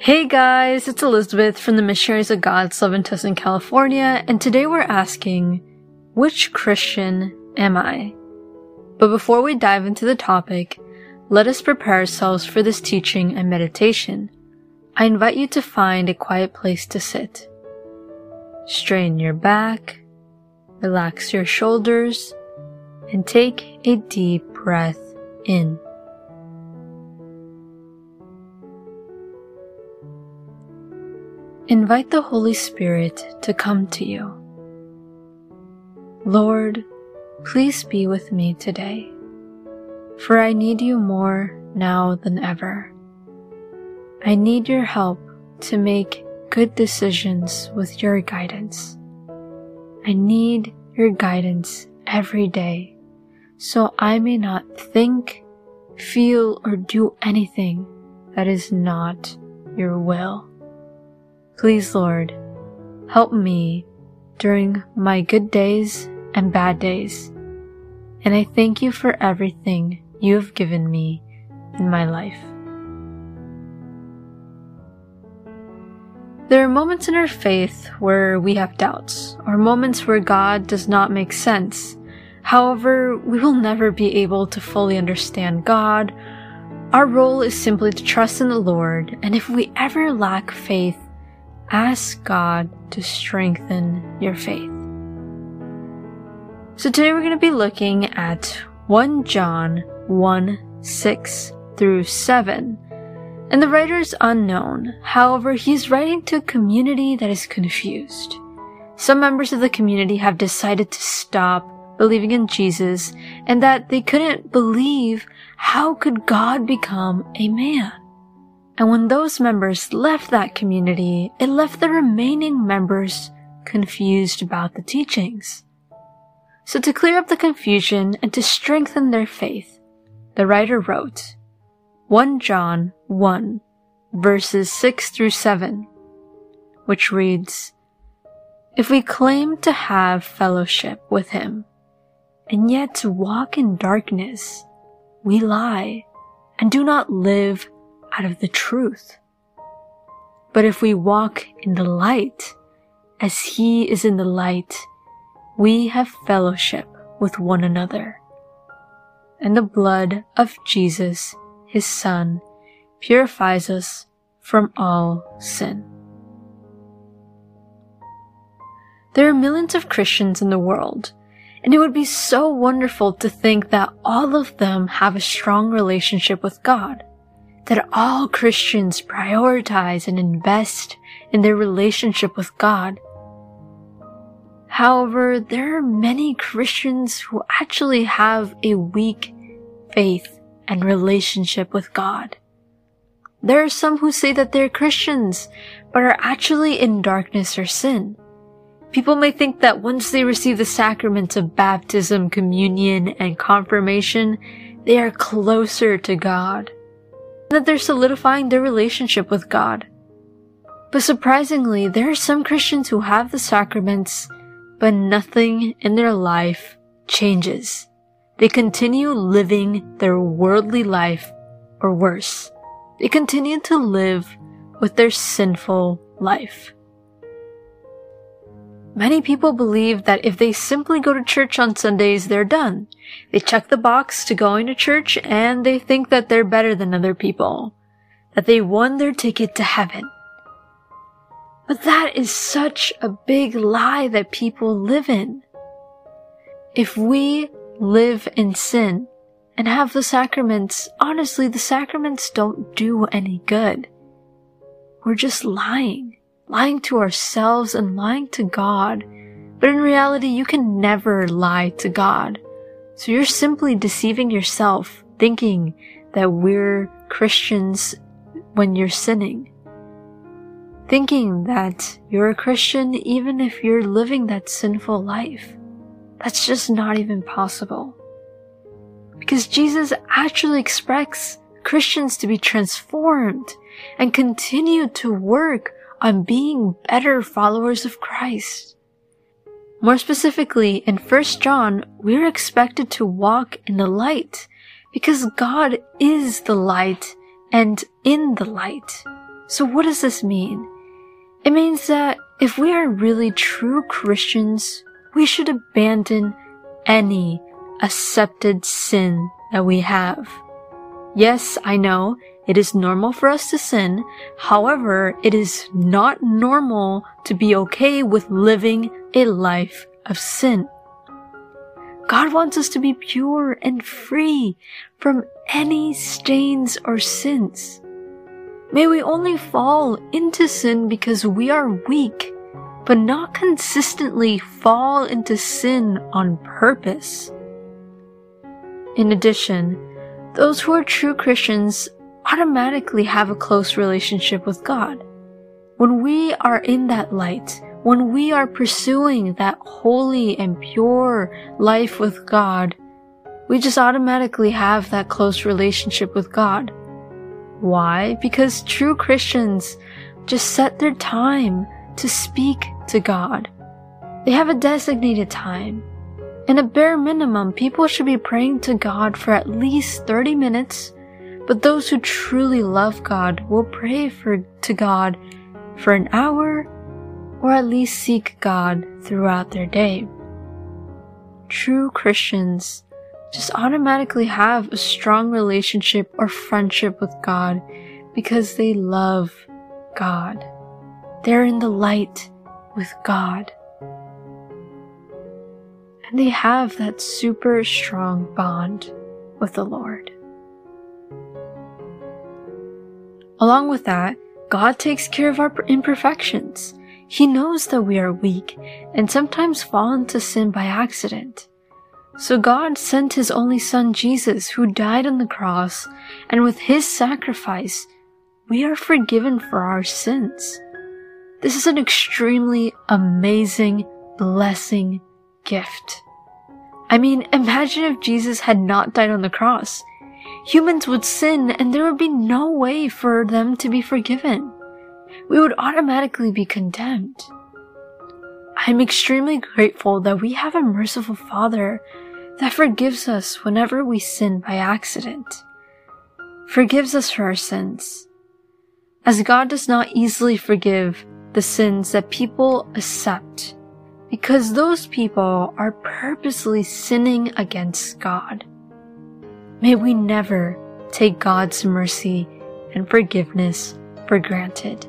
Hey guys, it's Elizabeth from the Missionaries of God's Love in Tustin, California, and today we're asking, which Christian am I? But before we dive into the topic, let us prepare ourselves for this teaching and meditation. I invite you to find a quiet place to sit. Strain your back, relax your shoulders, and take a deep breath in. Invite the Holy Spirit to come to you. Lord, please be with me today, for I need you more now than ever. I need your help to make good decisions with your guidance. I need your guidance every day so I may not think, feel, or do anything that is not your will. Please, Lord, help me during my good days and bad days. And I thank you for everything you have given me in my life. There are moments in our faith where we have doubts, or moments where God does not make sense. However, we will never be able to fully understand God. Our role is simply to trust in the Lord, and if we ever lack faith, ask God to strengthen your faith. So today we're going to be looking at 1 John 1 6 through 7. And the writer is unknown. However, he's writing to a community that is confused. Some members of the community have decided to stop believing in Jesus and that they couldn't believe how could God become a man. And when those members left that community, it left the remaining members confused about the teachings. So to clear up the confusion and to strengthen their faith, the writer wrote 1 John 1 verses 6 through 7, which reads, If we claim to have fellowship with him, and yet to walk in darkness, we lie and do not live out of the truth. But if we walk in the light, as he is in the light, we have fellowship with one another. And the blood of Jesus, his son, purifies us from all sin. There are millions of Christians in the world, and it would be so wonderful to think that all of them have a strong relationship with God that all Christians prioritize and invest in their relationship with God. However, there are many Christians who actually have a weak faith and relationship with God. There are some who say that they're Christians, but are actually in darkness or sin. People may think that once they receive the sacraments of baptism, communion, and confirmation, they are closer to God that they're solidifying their relationship with God. But surprisingly, there are some Christians who have the sacraments, but nothing in their life changes. They continue living their worldly life, or worse, they continue to live with their sinful life. Many people believe that if they simply go to church on Sundays, they're done. They check the box to going to church and they think that they're better than other people. That they won their ticket to heaven. But that is such a big lie that people live in. If we live in sin and have the sacraments, honestly, the sacraments don't do any good. We're just lying lying to ourselves and lying to God. But in reality, you can never lie to God. So you're simply deceiving yourself, thinking that we're Christians when you're sinning. Thinking that you're a Christian even if you're living that sinful life. That's just not even possible. Because Jesus actually expects Christians to be transformed and continue to work on being better followers of Christ. More specifically, in 1 John, we're expected to walk in the light because God is the light and in the light. So what does this mean? It means that if we are really true Christians, we should abandon any accepted sin that we have. Yes, I know it is normal for us to sin. However, it is not normal to be okay with living a life of sin. God wants us to be pure and free from any stains or sins. May we only fall into sin because we are weak, but not consistently fall into sin on purpose. In addition, those who are true Christians automatically have a close relationship with God. When we are in that light, when we are pursuing that holy and pure life with God, we just automatically have that close relationship with God. Why? Because true Christians just set their time to speak to God. They have a designated time. In a bare minimum, people should be praying to God for at least 30 minutes, but those who truly love God will pray for, to God for an hour or at least seek God throughout their day. True Christians just automatically have a strong relationship or friendship with God because they love God. They're in the light with God. And they have that super strong bond with the Lord. Along with that, God takes care of our imperfections. He knows that we are weak and sometimes fall into sin by accident. So God sent His only Son Jesus who died on the cross and with His sacrifice, we are forgiven for our sins. This is an extremely amazing blessing gift. I mean, imagine if Jesus had not died on the cross. Humans would sin and there would be no way for them to be forgiven we would automatically be condemned. I'm extremely grateful that we have a merciful Father that forgives us whenever we sin by accident, forgives us for our sins. As God does not easily forgive the sins that people accept, because those people are purposely sinning against God. May we never take God's mercy and forgiveness for granted.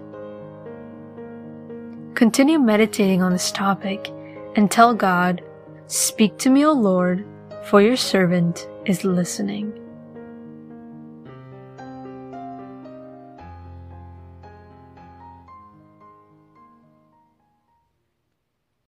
Continue meditating on this topic and tell God, Speak to me, O Lord, for your servant is listening.